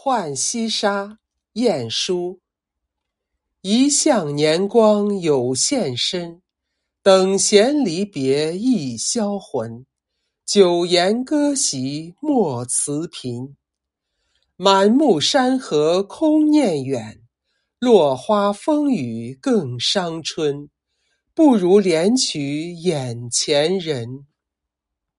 浣溪沙晏殊一向年光有限身等闲离别一销魂。久言歌席莫辞频满目山河空念远落花风雨更伤春。不如怜取眼前人。